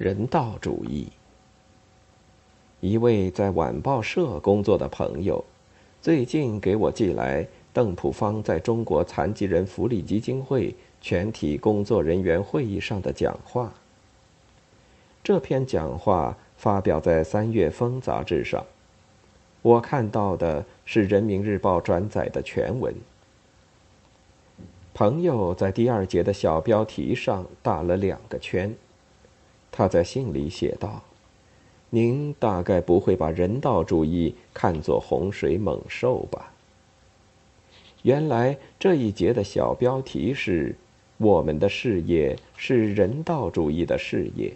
人道主义。一位在晚报社工作的朋友，最近给我寄来邓普方在中国残疾人福利基金会全体工作人员会议上的讲话。这篇讲话发表在《三月风》杂志上，我看到的是《人民日报》转载的全文。朋友在第二节的小标题上打了两个圈。他在信里写道：“您大概不会把人道主义看作洪水猛兽吧？”原来这一节的小标题是“我们的事业是人道主义的事业”。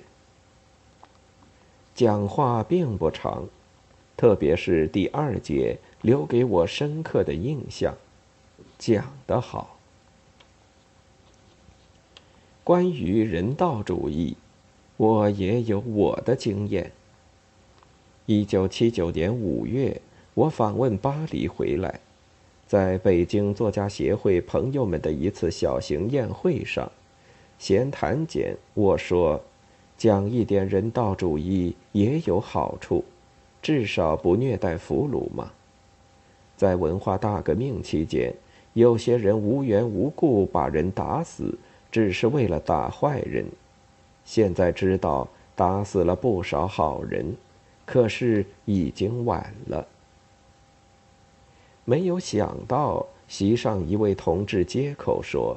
讲话并不长，特别是第二节留给我深刻的印象，讲得好。关于人道主义，我也有我的经验。一九七九年五月，我访问巴黎回来，在北京作家协会朋友们的一次小型宴会上，闲谈间我说：“讲一点人道主义也有好处，至少不虐待俘虏嘛。”在文化大革命期间，有些人无缘无故把人打死。只是为了打坏人，现在知道打死了不少好人，可是已经晚了。没有想到席上一位同志接口说：“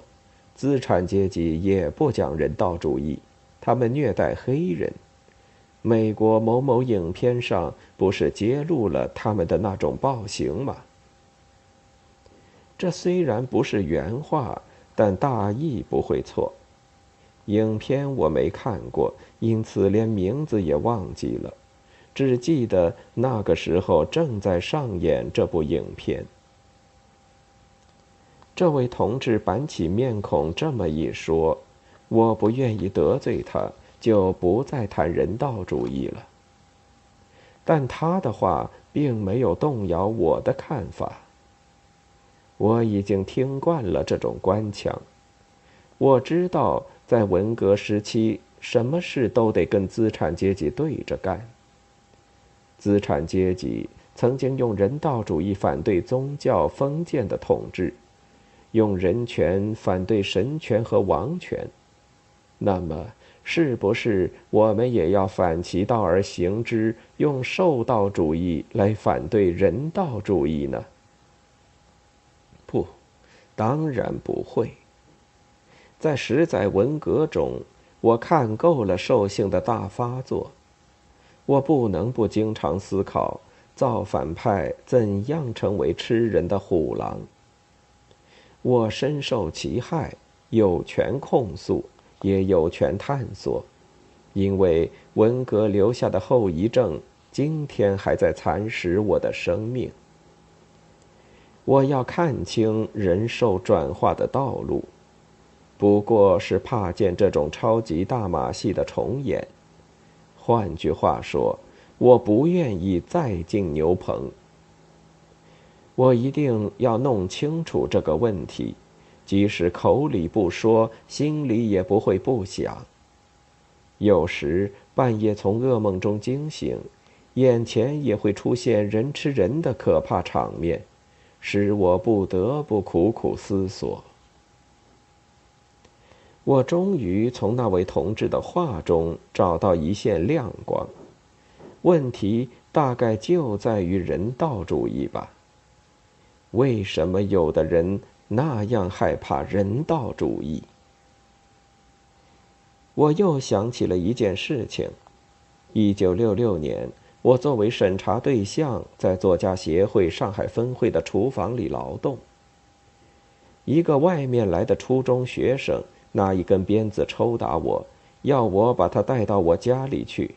资产阶级也不讲人道主义，他们虐待黑人。美国某某影片上不是揭露了他们的那种暴行吗？”这虽然不是原话。但大意不会错。影片我没看过，因此连名字也忘记了，只记得那个时候正在上演这部影片。这位同志板起面孔这么一说，我不愿意得罪他，就不再谈人道主义了。但他的话并没有动摇我的看法。我已经听惯了这种官腔，我知道在文革时期，什么事都得跟资产阶级对着干。资产阶级曾经用人道主义反对宗教封建的统治，用人权反对神权和王权，那么是不是我们也要反其道而行之，用受道主义来反对人道主义呢？不，当然不会。在十载文革中，我看够了兽性的大发作，我不能不经常思考造反派怎样成为吃人的虎狼。我深受其害，有权控诉，也有权探索，因为文革留下的后遗症，今天还在蚕食我的生命。我要看清人兽转化的道路，不过是怕见这种超级大马戏的重演。换句话说，我不愿意再进牛棚。我一定要弄清楚这个问题，即使口里不说，心里也不会不想。有时半夜从噩梦中惊醒，眼前也会出现人吃人的可怕场面。使我不得不苦苦思索。我终于从那位同志的话中找到一线亮光。问题大概就在于人道主义吧？为什么有的人那样害怕人道主义？我又想起了一件事情：一九六六年。我作为审查对象，在作家协会上海分会的厨房里劳动。一个外面来的初中学生拿一根鞭子抽打我，要我把他带到我家里去。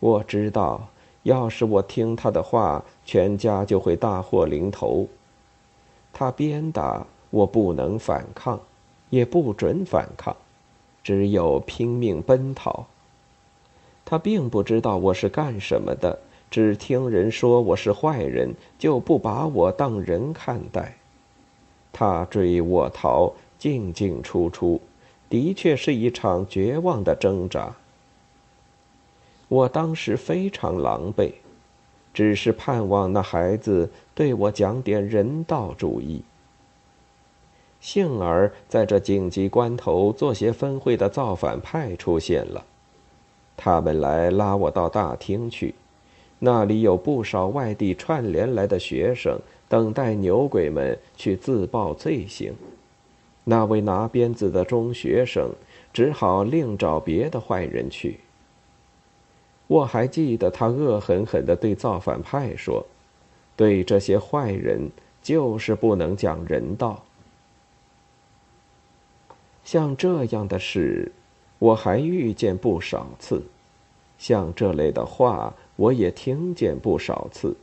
我知道，要是我听他的话，全家就会大祸临头。他鞭打我，不能反抗，也不准反抗，只有拼命奔逃。他并不知道我是干什么的，只听人说我是坏人，就不把我当人看待。他追我逃，进进出出，的确是一场绝望的挣扎。我当时非常狼狈，只是盼望那孩子对我讲点人道主义。幸而在这紧急关头，做些分会的造反派出现了，他们来拉我到大厅去，那里有不少外地串联来的学生，等待牛鬼们去自报罪行。那位拿鞭子的中学生只好另找别的坏人去。我还记得他恶狠狠地对造反派说：“对这些坏人，就是不能讲人道。”像这样的事，我还遇见不少次；像这类的话，我也听见不少次。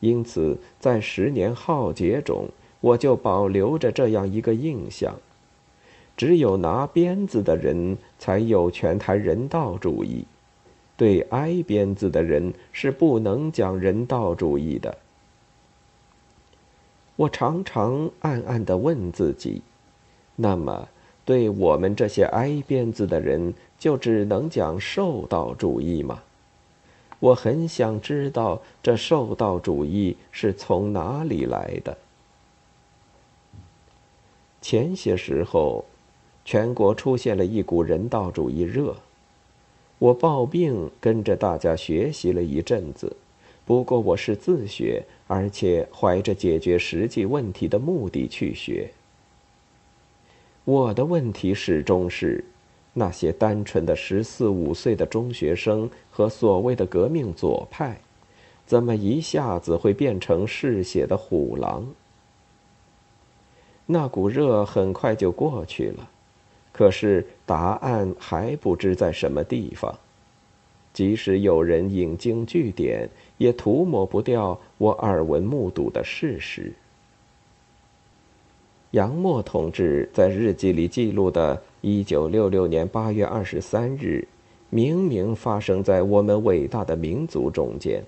因此，在十年浩劫中，我就保留着这样一个印象：只有拿鞭子的人才有权谈人道主义。对挨鞭子的人是不能讲人道主义的。我常常暗暗的问自己：那么，对我们这些挨鞭子的人，就只能讲兽道主义吗？我很想知道这兽道主义是从哪里来的。前些时候，全国出现了一股人道主义热。我抱病，跟着大家学习了一阵子，不过我是自学，而且怀着解决实际问题的目的去学。我的问题始终是：那些单纯的十四五岁的中学生和所谓的革命左派，怎么一下子会变成嗜血的虎狼？那股热很快就过去了。可是答案还不知在什么地方，即使有人引经据典，也涂抹不掉我耳闻目睹的事实。杨默同志在日记里记录的1966年8月23日，明明发生在我们伟大的民族中间。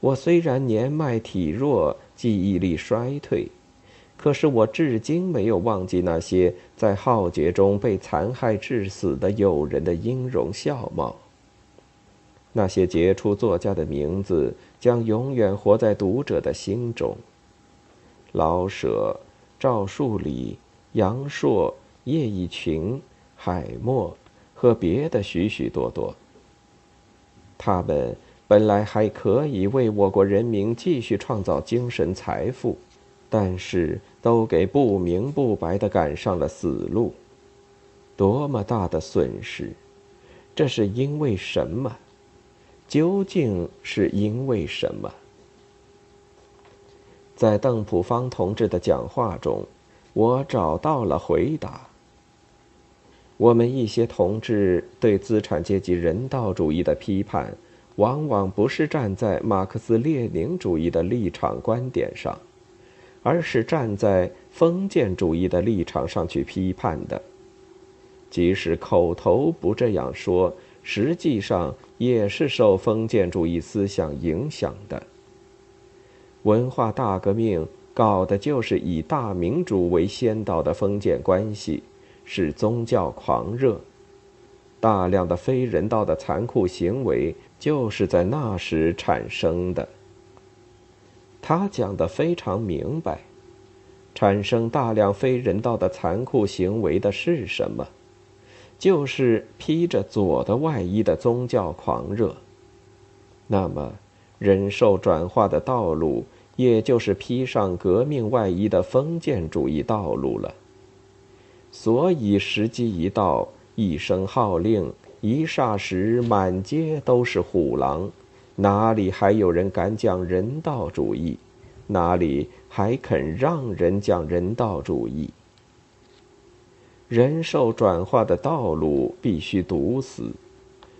我虽然年迈体弱，记忆力衰退。可是我至今没有忘记那些在浩劫中被残害致死的友人的音容笑貌。那些杰出作家的名字将永远活在读者的心中。老舍、赵树理、杨朔、叶一群、海默和别的许许多多。他们本来还可以为我国人民继续创造精神财富。但是都给不明不白的赶上了死路，多么大的损失！这是因为什么？究竟是因为什么？在邓普方同志的讲话中，我找到了回答。我们一些同志对资产阶级人道主义的批判，往往不是站在马克思列宁主义的立场观点上。而是站在封建主义的立场上去批判的，即使口头不这样说，实际上也是受封建主义思想影响的。文化大革命搞的就是以大民主为先导的封建关系，是宗教狂热，大量的非人道的残酷行为就是在那时产生的。他讲的非常明白，产生大量非人道的残酷行为的是什么？就是披着左的外衣的宗教狂热。那么，人兽转化的道路，也就是披上革命外衣的封建主义道路了。所以，时机一到，一声号令，一霎时，满街都是虎狼。哪里还有人敢讲人道主义？哪里还肯让人讲人道主义？人兽转化的道路必须堵死。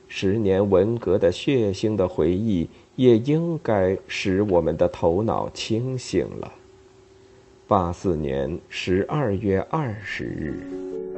十年文革的血腥的回忆，也应该使我们的头脑清醒了。八四年十二月二十日。